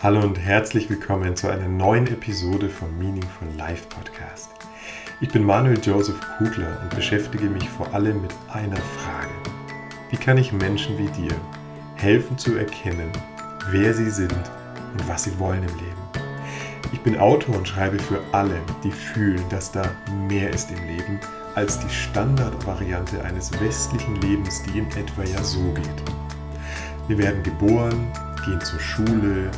Hallo und herzlich willkommen zu einer neuen Episode vom Meaningful Life Podcast. Ich bin Manuel Joseph Kugler und beschäftige mich vor allem mit einer Frage. Wie kann ich Menschen wie dir helfen zu erkennen, wer sie sind und was sie wollen im Leben? Ich bin Autor und schreibe für alle, die fühlen, dass da mehr ist im Leben als die Standardvariante eines westlichen Lebens, die in etwa ja so geht. Wir werden geboren, gehen zur Schule,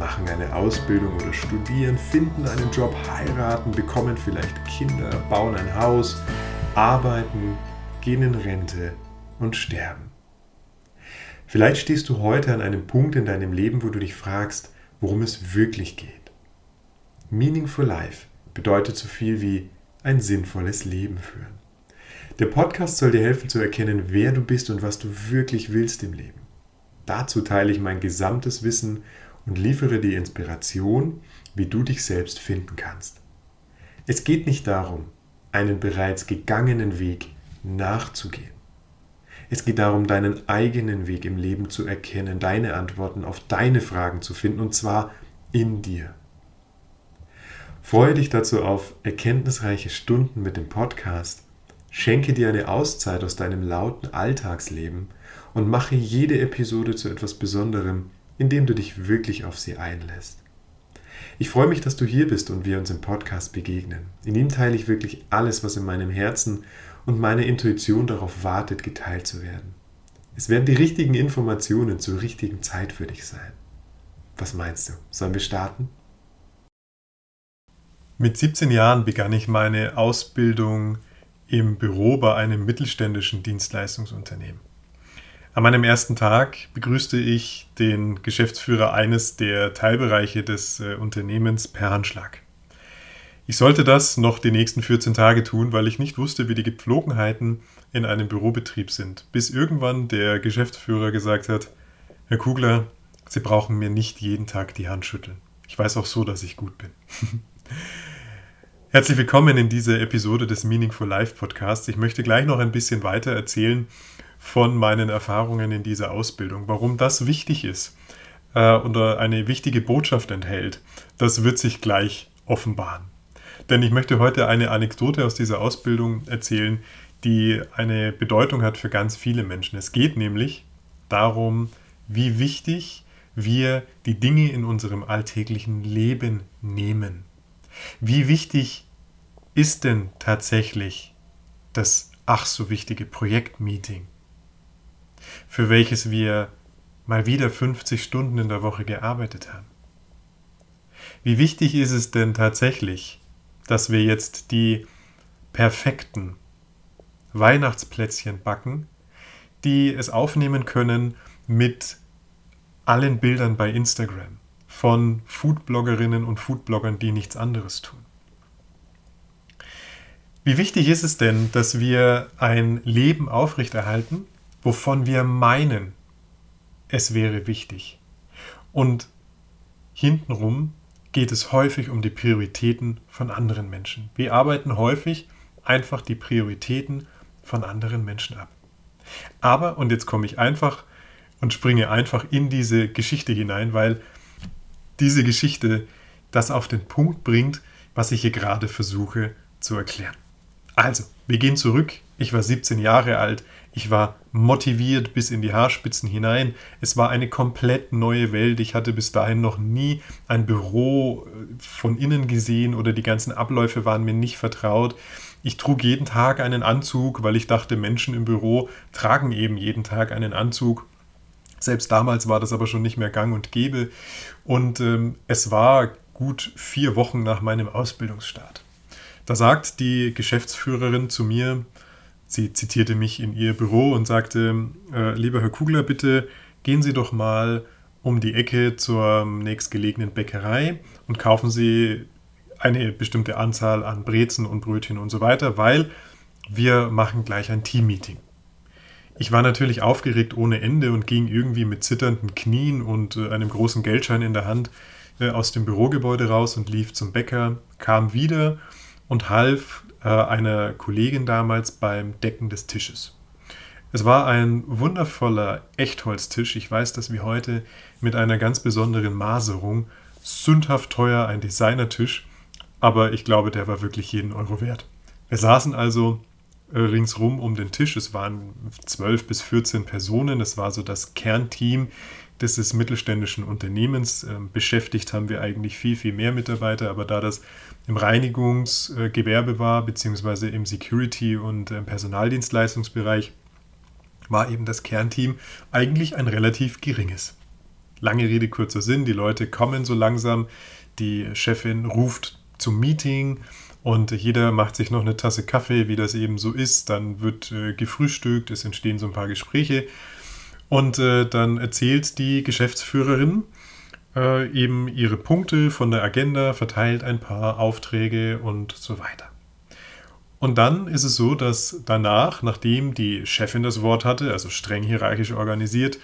machen eine Ausbildung oder studieren, finden einen Job, heiraten, bekommen vielleicht Kinder, bauen ein Haus, arbeiten, gehen in Rente und sterben. Vielleicht stehst du heute an einem Punkt in deinem Leben, wo du dich fragst, worum es wirklich geht. Meaningful Life bedeutet so viel wie ein sinnvolles Leben führen. Der Podcast soll dir helfen zu erkennen, wer du bist und was du wirklich willst im Leben. Dazu teile ich mein gesamtes Wissen und liefere dir Inspiration, wie du dich selbst finden kannst. Es geht nicht darum, einen bereits gegangenen Weg nachzugehen. Es geht darum, deinen eigenen Weg im Leben zu erkennen, deine Antworten auf deine Fragen zu finden, und zwar in dir. Freue dich dazu auf erkenntnisreiche Stunden mit dem Podcast, schenke dir eine Auszeit aus deinem lauten Alltagsleben und mache jede Episode zu etwas Besonderem, indem du dich wirklich auf sie einlässt. Ich freue mich, dass du hier bist und wir uns im Podcast begegnen. In ihm teile ich wirklich alles, was in meinem Herzen und meine Intuition darauf wartet, geteilt zu werden. Es werden die richtigen Informationen zur richtigen Zeit für dich sein. Was meinst du? Sollen wir starten? Mit 17 Jahren begann ich meine Ausbildung im Büro bei einem mittelständischen Dienstleistungsunternehmen. An meinem ersten Tag begrüßte ich den Geschäftsführer eines der Teilbereiche des äh, Unternehmens per Handschlag. Ich sollte das noch die nächsten 14 Tage tun, weil ich nicht wusste, wie die Gepflogenheiten in einem Bürobetrieb sind, bis irgendwann der Geschäftsführer gesagt hat, Herr Kugler, Sie brauchen mir nicht jeden Tag die Hand schütteln. Ich weiß auch so, dass ich gut bin. Herzlich willkommen in dieser Episode des Meaningful Life Podcasts. Ich möchte gleich noch ein bisschen weiter erzählen von meinen Erfahrungen in dieser Ausbildung. Warum das wichtig ist äh, oder eine wichtige Botschaft enthält, das wird sich gleich offenbaren. Denn ich möchte heute eine Anekdote aus dieser Ausbildung erzählen, die eine Bedeutung hat für ganz viele Menschen. Es geht nämlich darum, wie wichtig wir die Dinge in unserem alltäglichen Leben nehmen. Wie wichtig ist denn tatsächlich das ach so wichtige Projektmeeting? Für welches wir mal wieder 50 Stunden in der Woche gearbeitet haben. Wie wichtig ist es denn tatsächlich, dass wir jetzt die perfekten Weihnachtsplätzchen backen, die es aufnehmen können mit allen Bildern bei Instagram von Foodbloggerinnen und Foodbloggern, die nichts anderes tun. Wie wichtig ist es denn, dass wir ein Leben aufrechterhalten, wovon wir meinen, es wäre wichtig. Und hintenrum geht es häufig um die Prioritäten von anderen Menschen. Wir arbeiten häufig einfach die Prioritäten von anderen Menschen ab. Aber, und jetzt komme ich einfach und springe einfach in diese Geschichte hinein, weil diese Geschichte das auf den Punkt bringt, was ich hier gerade versuche zu erklären. Also, wir gehen zurück. Ich war 17 Jahre alt. Ich war motiviert bis in die Haarspitzen hinein. Es war eine komplett neue Welt. Ich hatte bis dahin noch nie ein Büro äh, von innen gesehen oder die ganzen Abläufe waren mir nicht vertraut. Ich trug jeden Tag einen Anzug, weil ich dachte, Menschen im Büro tragen eben jeden Tag einen Anzug. Selbst damals war das aber schon nicht mehr gang und gäbe. Und ähm, es war gut vier Wochen nach meinem Ausbildungsstart. Da sagt die Geschäftsführerin zu mir, sie zitierte mich in ihr Büro und sagte, äh, lieber Herr Kugler, bitte gehen Sie doch mal um die Ecke zur nächstgelegenen Bäckerei und kaufen Sie eine bestimmte Anzahl an Brezen und Brötchen und so weiter, weil wir machen gleich ein Teammeeting. Ich war natürlich aufgeregt ohne Ende und ging irgendwie mit zitternden Knien und äh, einem großen Geldschein in der Hand äh, aus dem Bürogebäude raus und lief zum Bäcker, kam wieder und half äh, einer Kollegin damals beim Decken des Tisches. Es war ein wundervoller Echtholztisch. Ich weiß, dass wir heute mit einer ganz besonderen Maserung, sündhaft teuer, ein Designertisch, aber ich glaube, der war wirklich jeden Euro wert. Wir saßen also äh, ringsrum um den Tisch. Es waren 12 bis 14 Personen. Es war so das Kernteam dieses mittelständischen Unternehmens. Ähm, beschäftigt haben wir eigentlich viel, viel mehr Mitarbeiter, aber da das im Reinigungsgewerbe war, beziehungsweise im Security- und äh, Personaldienstleistungsbereich, war eben das Kernteam eigentlich ein relativ geringes. Lange Rede, kurzer Sinn, die Leute kommen so langsam, die Chefin ruft zum Meeting und jeder macht sich noch eine Tasse Kaffee, wie das eben so ist, dann wird äh, gefrühstückt, es entstehen so ein paar Gespräche und äh, dann erzählt die Geschäftsführerin äh, eben ihre Punkte von der Agenda, verteilt ein paar Aufträge und so weiter. Und dann ist es so, dass danach, nachdem die Chefin das Wort hatte, also streng hierarchisch organisiert,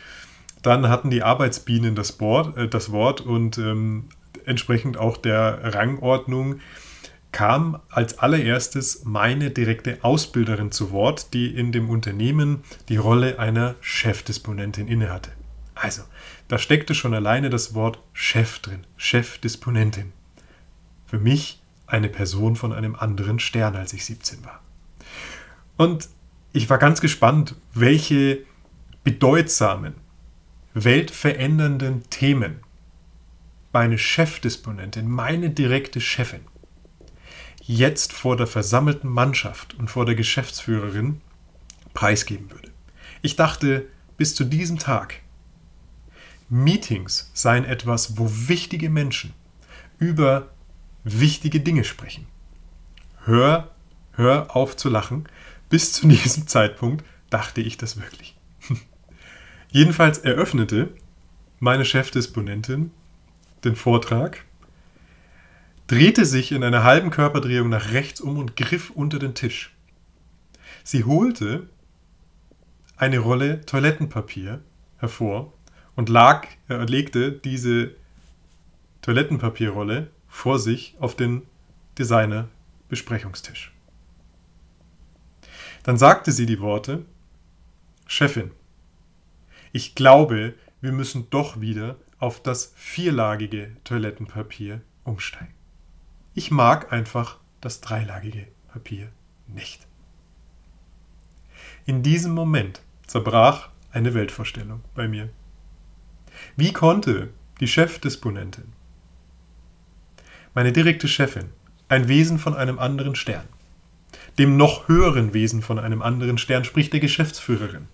dann hatten die Arbeitsbienen das, Board, äh, das Wort und ähm, entsprechend auch der Rangordnung kam als allererstes meine direkte Ausbilderin zu Wort, die in dem Unternehmen die Rolle einer Chefdisponentin innehatte. Also, da steckte schon alleine das Wort Chef drin, Chefdisponentin. Für mich eine Person von einem anderen Stern, als ich 17 war. Und ich war ganz gespannt, welche bedeutsamen, weltverändernden Themen meine Chefdisponentin, meine direkte Chefin, jetzt vor der versammelten Mannschaft und vor der Geschäftsführerin preisgeben würde. Ich dachte bis zu diesem Tag, Meetings seien etwas, wo wichtige Menschen über wichtige Dinge sprechen. Hör, hör auf zu lachen. Bis zu diesem Zeitpunkt dachte ich das wirklich. Jedenfalls eröffnete meine Chefdisponentin den Vortrag, drehte sich in einer halben Körperdrehung nach rechts um und griff unter den Tisch. Sie holte eine Rolle Toilettenpapier hervor und lag, äh, legte diese Toilettenpapierrolle vor sich auf den Designer-Besprechungstisch. Dann sagte sie die Worte, Chefin, ich glaube, wir müssen doch wieder auf das vierlagige Toilettenpapier umsteigen. Ich mag einfach das dreilagige Papier nicht. In diesem Moment zerbrach eine Weltvorstellung bei mir. Wie konnte die Chefdisponentin meine direkte Chefin, ein Wesen von einem anderen Stern. Dem noch höheren Wesen von einem anderen Stern, sprich der Geschäftsführerin.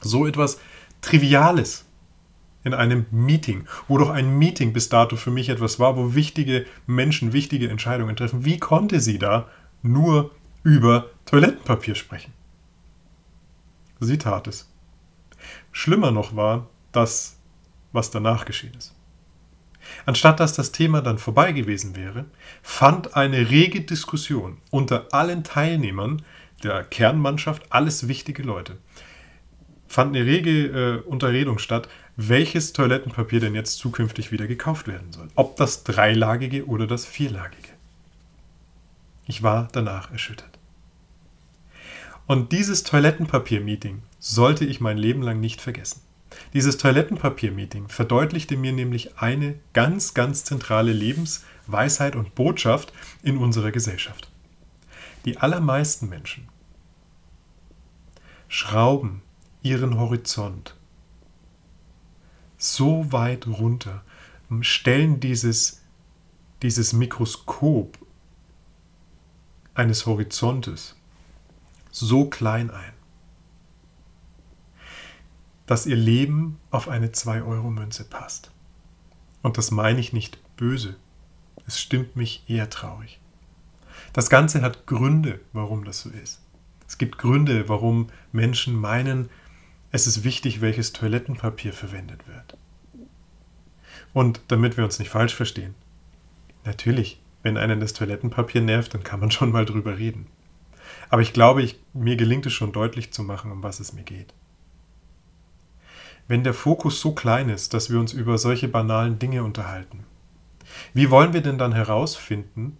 So etwas Triviales in einem Meeting, wo doch ein Meeting bis dato für mich etwas war, wo wichtige Menschen wichtige Entscheidungen treffen. Wie konnte sie da nur über Toilettenpapier sprechen? Sie tat es. Schlimmer noch war das, was danach geschehen ist. Anstatt dass das Thema dann vorbei gewesen wäre, fand eine rege Diskussion unter allen Teilnehmern der Kernmannschaft, alles wichtige Leute, fand eine rege äh, Unterredung statt, welches Toilettenpapier denn jetzt zukünftig wieder gekauft werden soll. Ob das dreilagige oder das vierlagige. Ich war danach erschüttert. Und dieses Toilettenpapier-Meeting sollte ich mein Leben lang nicht vergessen. Dieses Toilettenpapier-Meeting verdeutlichte mir nämlich eine ganz, ganz zentrale Lebensweisheit und Botschaft in unserer Gesellschaft. Die allermeisten Menschen schrauben ihren Horizont so weit runter, stellen dieses, dieses Mikroskop eines Horizontes so klein ein, dass ihr Leben auf eine 2-Euro-Münze passt. Und das meine ich nicht böse. Es stimmt mich eher traurig. Das Ganze hat Gründe, warum das so ist. Es gibt Gründe, warum Menschen meinen, es ist wichtig, welches Toilettenpapier verwendet wird. Und damit wir uns nicht falsch verstehen, natürlich, wenn einen das Toilettenpapier nervt, dann kann man schon mal drüber reden. Aber ich glaube, ich, mir gelingt es schon deutlich zu machen, um was es mir geht wenn der Fokus so klein ist, dass wir uns über solche banalen Dinge unterhalten? Wie wollen wir denn dann herausfinden,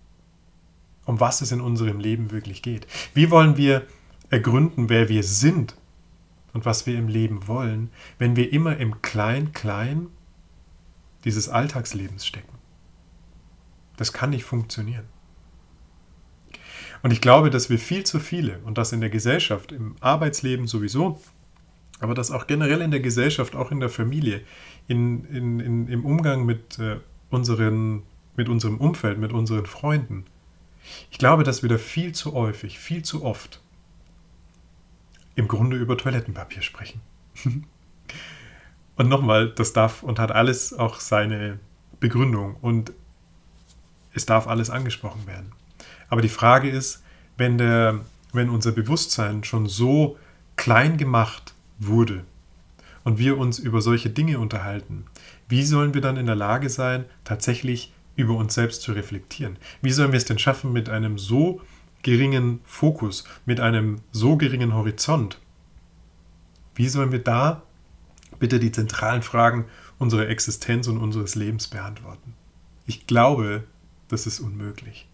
um was es in unserem Leben wirklich geht? Wie wollen wir ergründen, wer wir sind und was wir im Leben wollen, wenn wir immer im Klein-Klein dieses Alltagslebens stecken. Das kann nicht funktionieren. Und ich glaube, dass wir viel zu viele, und das in der Gesellschaft, im Arbeitsleben sowieso, aber das auch generell in der Gesellschaft, auch in der Familie, in, in, in, im Umgang mit, äh, unseren, mit unserem Umfeld, mit unseren Freunden. Ich glaube, dass wir da viel zu häufig, viel zu oft im Grunde über Toilettenpapier sprechen. und nochmal, das darf und hat alles auch seine Begründung und es darf alles angesprochen werden. Aber die Frage ist, wenn, der, wenn unser Bewusstsein schon so klein gemacht wurde und wir uns über solche Dinge unterhalten, wie sollen wir dann in der Lage sein, tatsächlich über uns selbst zu reflektieren? Wie sollen wir es denn schaffen, mit einem so geringen Fokus, mit einem so geringen Horizont, wie sollen wir da bitte die zentralen Fragen unserer Existenz und unseres Lebens beantworten? Ich glaube, das ist unmöglich.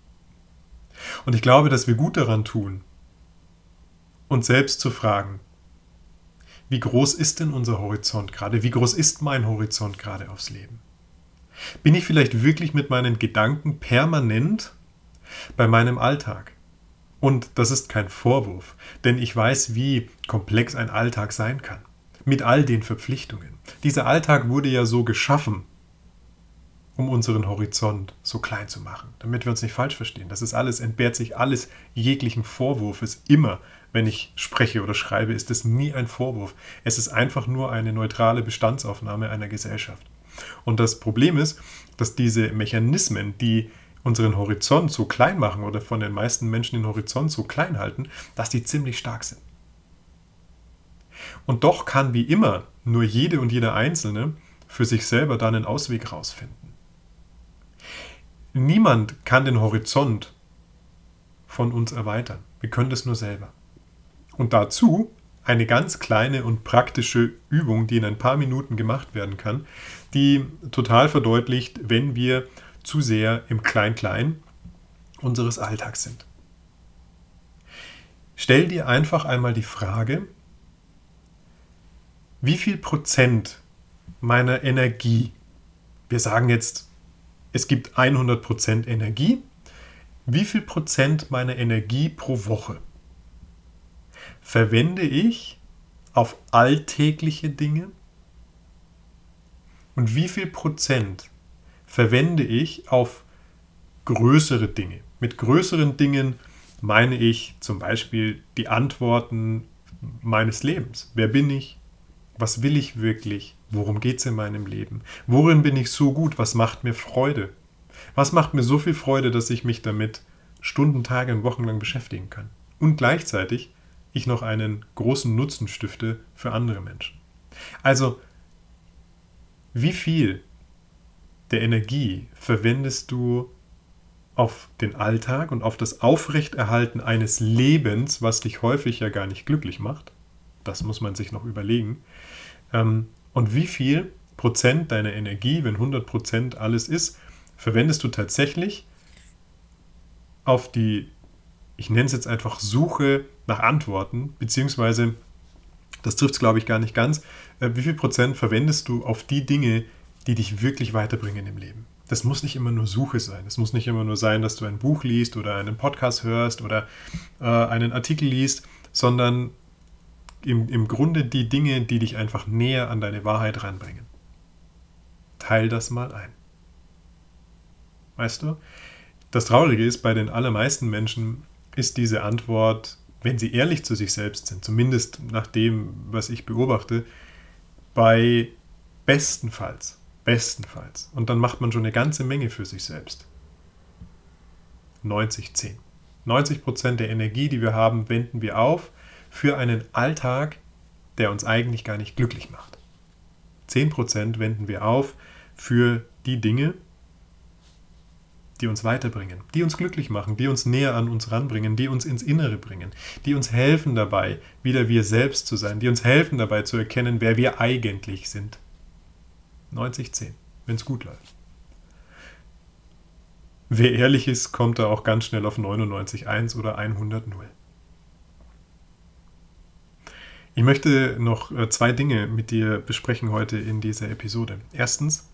Und ich glaube, dass wir gut daran tun, uns selbst zu fragen, wie groß ist denn unser Horizont gerade? Wie groß ist mein Horizont gerade aufs Leben? Bin ich vielleicht wirklich mit meinen Gedanken permanent bei meinem Alltag? Und das ist kein Vorwurf, denn ich weiß, wie komplex ein Alltag sein kann. Mit all den Verpflichtungen. Dieser Alltag wurde ja so geschaffen, um unseren Horizont so klein zu machen, damit wir uns nicht falsch verstehen. Das ist alles, entbehrt sich alles jeglichen Vorwurfs. Immer, wenn ich spreche oder schreibe, ist es nie ein Vorwurf. Es ist einfach nur eine neutrale Bestandsaufnahme einer Gesellschaft. Und das Problem ist, dass diese Mechanismen, die unseren Horizont so klein machen oder von den meisten Menschen den Horizont so klein halten, dass die ziemlich stark sind. Und doch kann wie immer nur jede und jeder Einzelne für sich selber dann einen Ausweg rausfinden. Niemand kann den Horizont von uns erweitern. Wir können das nur selber. Und dazu eine ganz kleine und praktische Übung, die in ein paar Minuten gemacht werden kann, die total verdeutlicht, wenn wir zu sehr im Klein-Klein unseres Alltags sind. Stell dir einfach einmal die Frage, wie viel Prozent meiner Energie, wir sagen jetzt, es gibt 100 Prozent Energie, wie viel Prozent meiner Energie pro Woche verwende ich auf alltägliche Dinge und wie viel Prozent verwende ich auf größere Dinge. Mit größeren Dingen meine ich zum Beispiel die Antworten meines Lebens. Wer bin ich? Was will ich wirklich? Worum geht es in meinem Leben? Worin bin ich so gut? Was macht mir Freude? Was macht mir so viel Freude, dass ich mich damit Stunden, Tage und Wochen lang beschäftigen kann? Und gleichzeitig ich noch einen großen Nutzen stifte für andere Menschen. Also, wie viel der Energie verwendest du auf den Alltag und auf das Aufrechterhalten eines Lebens, was dich häufig ja gar nicht glücklich macht? Das muss man sich noch überlegen. Ähm, und wie viel Prozent deiner Energie, wenn 100 Prozent alles ist, verwendest du tatsächlich auf die, ich nenne es jetzt einfach Suche nach Antworten, beziehungsweise, das trifft es glaube ich gar nicht ganz, äh, wie viel Prozent verwendest du auf die Dinge, die dich wirklich weiterbringen im Leben. Das muss nicht immer nur Suche sein. Es muss nicht immer nur sein, dass du ein Buch liest oder einen Podcast hörst oder äh, einen Artikel liest, sondern im, im Grunde die Dinge, die dich einfach näher an deine Wahrheit ranbringen. Teil das mal ein. Weißt du? Das Traurige ist, bei den allermeisten Menschen ist diese Antwort, wenn sie ehrlich zu sich selbst sind, zumindest nach dem, was ich beobachte, bei bestenfalls Bestenfalls. Und dann macht man schon eine ganze Menge für sich selbst. 90, 10. 90 Prozent der Energie, die wir haben, wenden wir auf für einen Alltag, der uns eigentlich gar nicht glücklich macht. 10 Prozent wenden wir auf für die Dinge, die uns weiterbringen, die uns glücklich machen, die uns näher an uns ranbringen, die uns ins Innere bringen, die uns helfen dabei, wieder wir selbst zu sein, die uns helfen dabei zu erkennen, wer wir eigentlich sind. 90-10, wenn es gut läuft. Wer ehrlich ist, kommt da auch ganz schnell auf 99-1 oder 100-0. Ich möchte noch äh, zwei Dinge mit dir besprechen heute in dieser Episode. Erstens,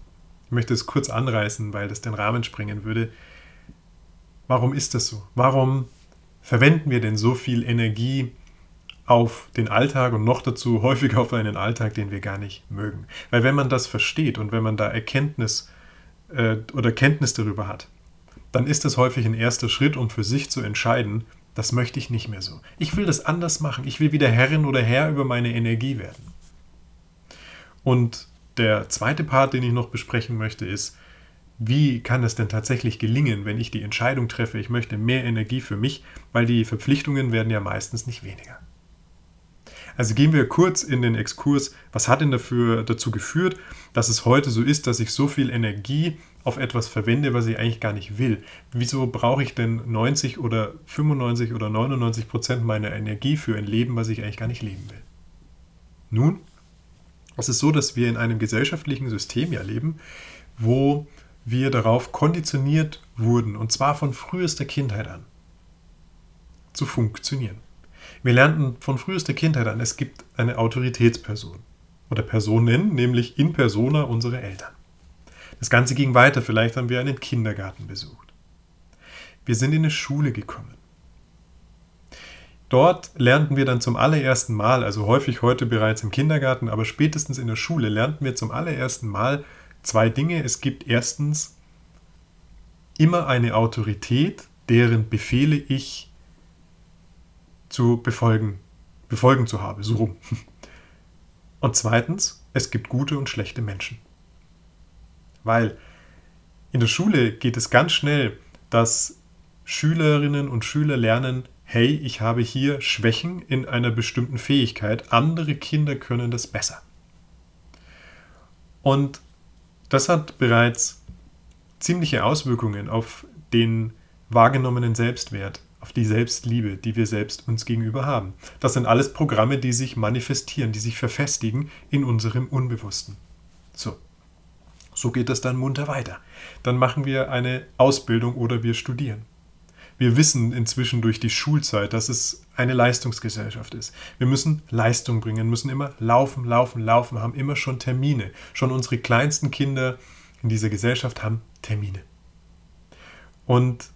ich möchte es kurz anreißen, weil das den Rahmen sprengen würde. Warum ist das so? Warum verwenden wir denn so viel Energie auf den Alltag und noch dazu häufig auf einen Alltag, den wir gar nicht mögen? Weil wenn man das versteht und wenn man da Erkenntnis äh, oder Kenntnis darüber hat, dann ist das häufig ein erster Schritt, um für sich zu entscheiden, das möchte ich nicht mehr so. Ich will das anders machen. Ich will wieder Herrin oder Herr über meine Energie werden. Und der zweite Part, den ich noch besprechen möchte, ist, wie kann es denn tatsächlich gelingen, wenn ich die Entscheidung treffe, ich möchte mehr Energie für mich, weil die Verpflichtungen werden ja meistens nicht weniger. Also gehen wir kurz in den Exkurs, was hat denn dafür dazu geführt, dass es heute so ist, dass ich so viel Energie auf etwas verwende, was ich eigentlich gar nicht will. Wieso brauche ich denn 90 oder 95 oder 99 Prozent meiner Energie für ein Leben, was ich eigentlich gar nicht leben will? Nun, es ist so, dass wir in einem gesellschaftlichen System ja leben, wo wir darauf konditioniert wurden, und zwar von frühester Kindheit an, zu funktionieren. Wir lernten von frühester Kindheit an, es gibt eine Autoritätsperson oder Personen, nämlich in persona unsere Eltern. Das Ganze ging weiter. Vielleicht haben wir einen Kindergarten besucht. Wir sind in eine Schule gekommen. Dort lernten wir dann zum allerersten Mal, also häufig heute bereits im Kindergarten, aber spätestens in der Schule lernten wir zum allerersten Mal zwei Dinge. Es gibt erstens immer eine Autorität, deren Befehle ich zu befolgen, befolgen zu habe, so rum. Und zweitens, es gibt gute und schlechte Menschen. Weil in der Schule geht es ganz schnell, dass Schülerinnen und Schüler lernen, hey, ich habe hier Schwächen in einer bestimmten Fähigkeit, andere Kinder können das besser. Und das hat bereits ziemliche Auswirkungen auf den wahrgenommenen Selbstwert, auf die Selbstliebe, die wir selbst uns gegenüber haben. Das sind alles Programme, die sich manifestieren, die sich verfestigen in unserem Unbewussten. So. So geht es dann munter weiter. Dann machen wir eine Ausbildung oder wir studieren. Wir wissen inzwischen durch die Schulzeit, dass es eine Leistungsgesellschaft ist. Wir müssen Leistung bringen, müssen immer laufen, laufen, laufen, haben immer schon Termine. Schon unsere kleinsten Kinder in dieser Gesellschaft haben Termine. Und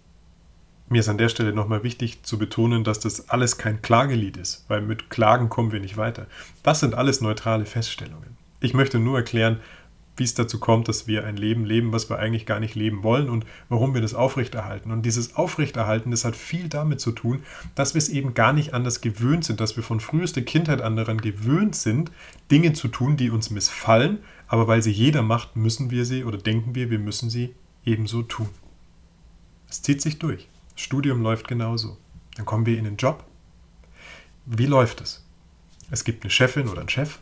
mir ist an der Stelle nochmal wichtig zu betonen, dass das alles kein Klagelied ist, weil mit Klagen kommen wir nicht weiter. Das sind alles neutrale Feststellungen. Ich möchte nur erklären, wie es dazu kommt, dass wir ein Leben leben, was wir eigentlich gar nicht leben wollen und warum wir das aufrechterhalten. Und dieses Aufrechterhalten, das hat viel damit zu tun, dass wir es eben gar nicht anders gewöhnt sind, dass wir von frühester Kindheit an daran gewöhnt sind, Dinge zu tun, die uns missfallen, aber weil sie jeder macht, müssen wir sie oder denken wir, wir müssen sie ebenso tun. Es zieht sich durch. Das Studium läuft genauso. Dann kommen wir in den Job. Wie läuft es? Es gibt eine Chefin oder einen Chef,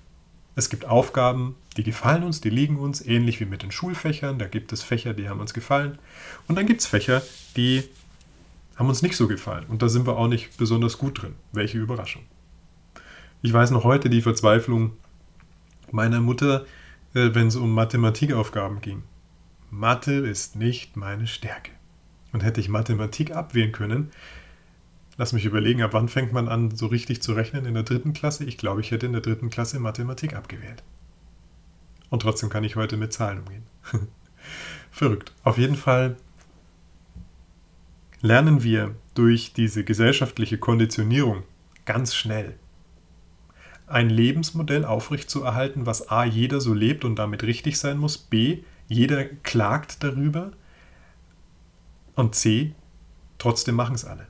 es gibt Aufgaben, die gefallen uns, die liegen uns, ähnlich wie mit den Schulfächern. Da gibt es Fächer, die haben uns gefallen. Und dann gibt es Fächer, die haben uns nicht so gefallen. Und da sind wir auch nicht besonders gut drin. Welche Überraschung. Ich weiß noch heute die Verzweiflung meiner Mutter, äh, wenn es um Mathematikaufgaben ging. Mathe ist nicht meine Stärke. Und hätte ich Mathematik abwählen können, Lass mich überlegen, ab wann fängt man an, so richtig zu rechnen in der dritten Klasse? Ich glaube, ich hätte in der dritten Klasse Mathematik abgewählt. Und trotzdem kann ich heute mit Zahlen umgehen. Verrückt. Auf jeden Fall lernen wir durch diese gesellschaftliche Konditionierung ganz schnell ein Lebensmodell aufrechtzuerhalten, was a. jeder so lebt und damit richtig sein muss, b. jeder klagt darüber und c. trotzdem machen es alle.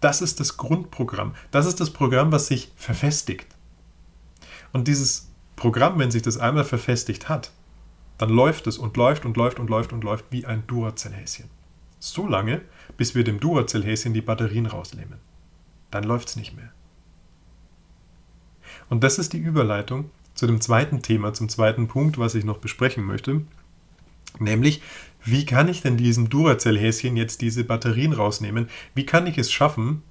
Das ist das Grundprogramm. Das ist das Programm, was sich verfestigt. Und dieses Programm, wenn sich das einmal verfestigt hat, dann läuft es und läuft und läuft und läuft und läuft wie ein Duracell-Häschen. So lange, bis wir dem Duracell-Häschen die Batterien rausnehmen. Dann läuft es nicht mehr. Und das ist die Überleitung zu dem zweiten Thema, zum zweiten Punkt, was ich noch besprechen möchte. Nämlich, wie kann ich denn diesem Duracell-Häschen jetzt diese Batterien rausnehmen? Wie kann ich es schaffen,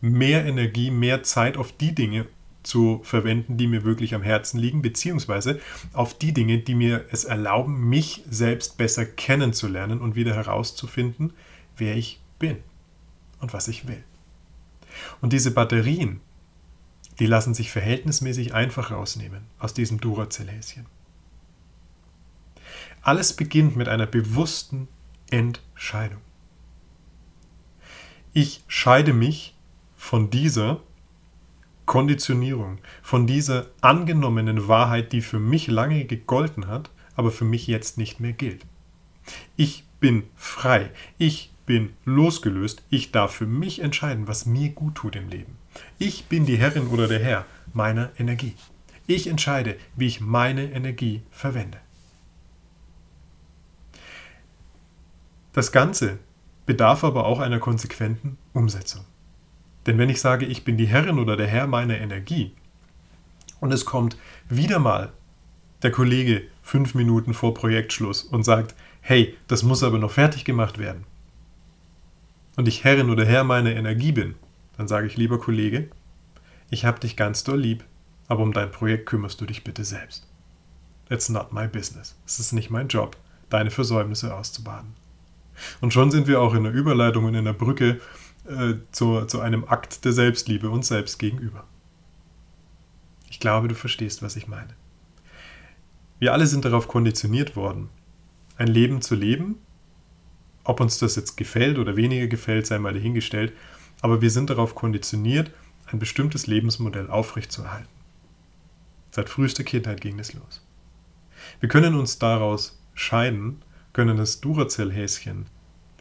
mehr Energie, mehr Zeit auf die Dinge zu verwenden, die mir wirklich am Herzen liegen, beziehungsweise auf die Dinge, die mir es erlauben, mich selbst besser kennenzulernen und wieder herauszufinden, wer ich bin und was ich will. Und diese Batterien, die lassen sich verhältnismäßig einfach rausnehmen aus diesem Duracell-Häschen. Alles beginnt mit einer bewussten Entscheidung. Ich scheide mich von dieser Konditionierung, von dieser angenommenen Wahrheit, die für mich lange gegolten hat, aber für mich jetzt nicht mehr gilt. Ich bin frei, ich bin losgelöst, ich darf für mich entscheiden, was mir gut tut im Leben. Ich bin die Herrin oder der Herr meiner Energie. Ich entscheide, wie ich meine Energie verwende. Das Ganze bedarf aber auch einer konsequenten Umsetzung. Denn wenn ich sage, ich bin die Herrin oder der Herr meiner Energie und es kommt wieder mal der Kollege fünf Minuten vor Projektschluss und sagt, hey, das muss aber noch fertig gemacht werden und ich Herrin oder Herr meiner Energie bin, dann sage ich, lieber Kollege, ich habe dich ganz doll lieb, aber um dein Projekt kümmerst du dich bitte selbst. It's not my business. Es ist nicht mein Job, deine Versäumnisse auszubaden. Und schon sind wir auch in der Überleitung und in der Brücke äh, zu, zu einem Akt der Selbstliebe uns selbst gegenüber. Ich glaube, du verstehst, was ich meine. Wir alle sind darauf konditioniert worden, ein Leben zu leben. Ob uns das jetzt gefällt oder weniger gefällt, sei mal dahingestellt. Aber wir sind darauf konditioniert, ein bestimmtes Lebensmodell aufrechtzuerhalten. Seit frühester Kindheit ging es los. Wir können uns daraus scheiden, können das Duracell-Häschen,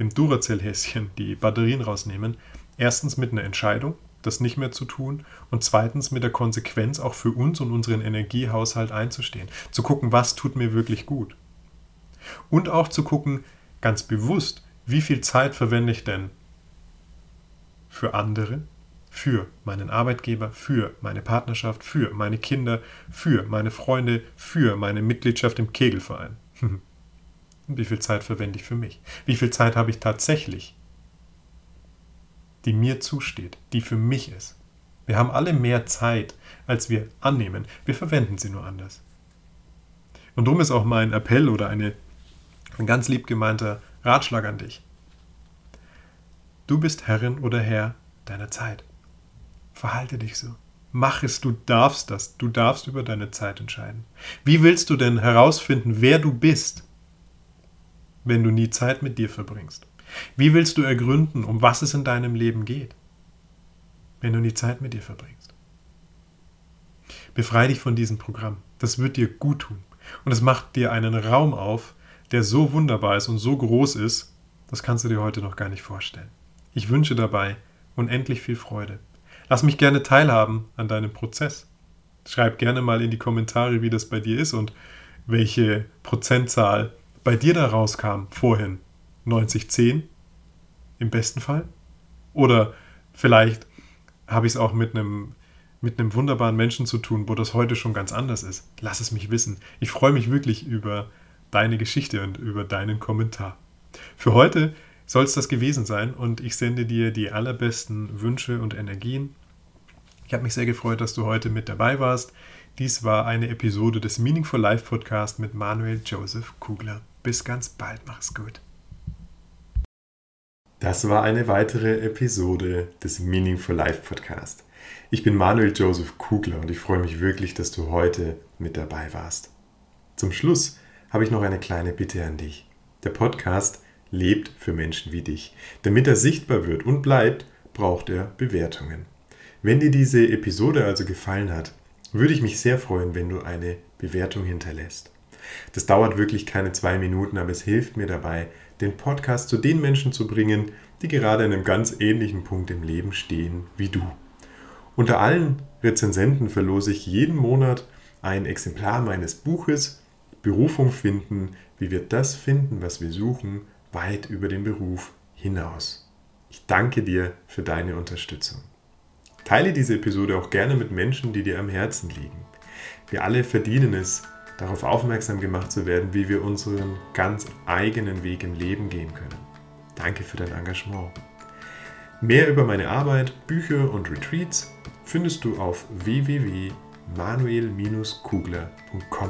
dem Duracell-Häschen die Batterien rausnehmen, erstens mit einer Entscheidung, das nicht mehr zu tun und zweitens mit der Konsequenz auch für uns und unseren Energiehaushalt einzustehen, zu gucken, was tut mir wirklich gut. Und auch zu gucken, ganz bewusst, wie viel Zeit verwende ich denn für andere, für meinen Arbeitgeber, für meine Partnerschaft, für meine Kinder, für meine Freunde, für meine Mitgliedschaft im Kegelverein. Wie viel Zeit verwende ich für mich? Wie viel Zeit habe ich tatsächlich, die mir zusteht, die für mich ist? Wir haben alle mehr Zeit, als wir annehmen. Wir verwenden sie nur anders. Und darum ist auch mein Appell oder eine ein ganz lieb gemeinter Ratschlag an dich. Du bist Herrin oder Herr deiner Zeit. Verhalte dich so. Mach es, du darfst das. Du darfst über deine Zeit entscheiden. Wie willst du denn herausfinden, wer du bist, wenn du nie Zeit mit dir verbringst? Wie willst du ergründen, um was es in deinem Leben geht, wenn du nie Zeit mit dir verbringst? Befreie dich von diesem Programm. Das wird dir gut tun. Und es macht dir einen Raum auf, der so wunderbar ist und so groß ist, das kannst du dir heute noch gar nicht vorstellen. Ich wünsche dabei unendlich viel Freude. Lass mich gerne teilhaben an deinem Prozess. Schreib gerne mal in die Kommentare, wie das bei dir ist und welche Prozentzahl bei dir da rauskam vorhin. 90-10 im besten Fall? Oder vielleicht habe ich es auch mit einem, mit einem wunderbaren Menschen zu tun, wo das heute schon ganz anders ist. Lass es mich wissen. Ich freue mich wirklich über deine Geschichte und über deinen Kommentar. Für heute soll es das gewesen sein und ich sende dir die allerbesten Wünsche und Energien. Ich habe mich sehr gefreut, dass du heute mit dabei warst. Dies war eine Episode des Meaningful Life Podcast mit Manuel Joseph Kugler. Bis ganz bald, mach's gut. Das war eine weitere Episode des Meaningful Life Podcast. Ich bin Manuel Joseph Kugler und ich freue mich wirklich, dass du heute mit dabei warst. Zum Schluss habe ich noch eine kleine Bitte an dich. Der Podcast lebt für Menschen wie dich. Damit er sichtbar wird und bleibt, braucht er Bewertungen. Wenn dir diese Episode also gefallen hat, würde ich mich sehr freuen, wenn du eine Bewertung hinterlässt. Das dauert wirklich keine zwei Minuten, aber es hilft mir dabei, den Podcast zu den Menschen zu bringen, die gerade an einem ganz ähnlichen Punkt im Leben stehen wie du. Unter allen Rezensenten verlose ich jeden Monat ein Exemplar meines Buches Berufung finden, wie wir das finden, was wir suchen, weit über den Beruf hinaus. Ich danke dir für deine Unterstützung. Teile diese Episode auch gerne mit Menschen, die dir am Herzen liegen. Wir alle verdienen es, darauf aufmerksam gemacht zu werden, wie wir unseren ganz eigenen Weg im Leben gehen können. Danke für dein Engagement. Mehr über meine Arbeit, Bücher und Retreats findest du auf www.manuel-kugler.com.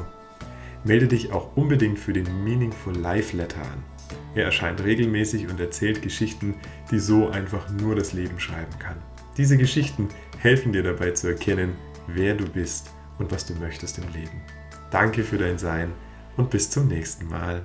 Melde dich auch unbedingt für den Meaningful Life Letter an. Er erscheint regelmäßig und erzählt Geschichten, die so einfach nur das Leben schreiben kann. Diese Geschichten helfen dir dabei zu erkennen, wer du bist und was du möchtest im Leben. Danke für dein Sein und bis zum nächsten Mal.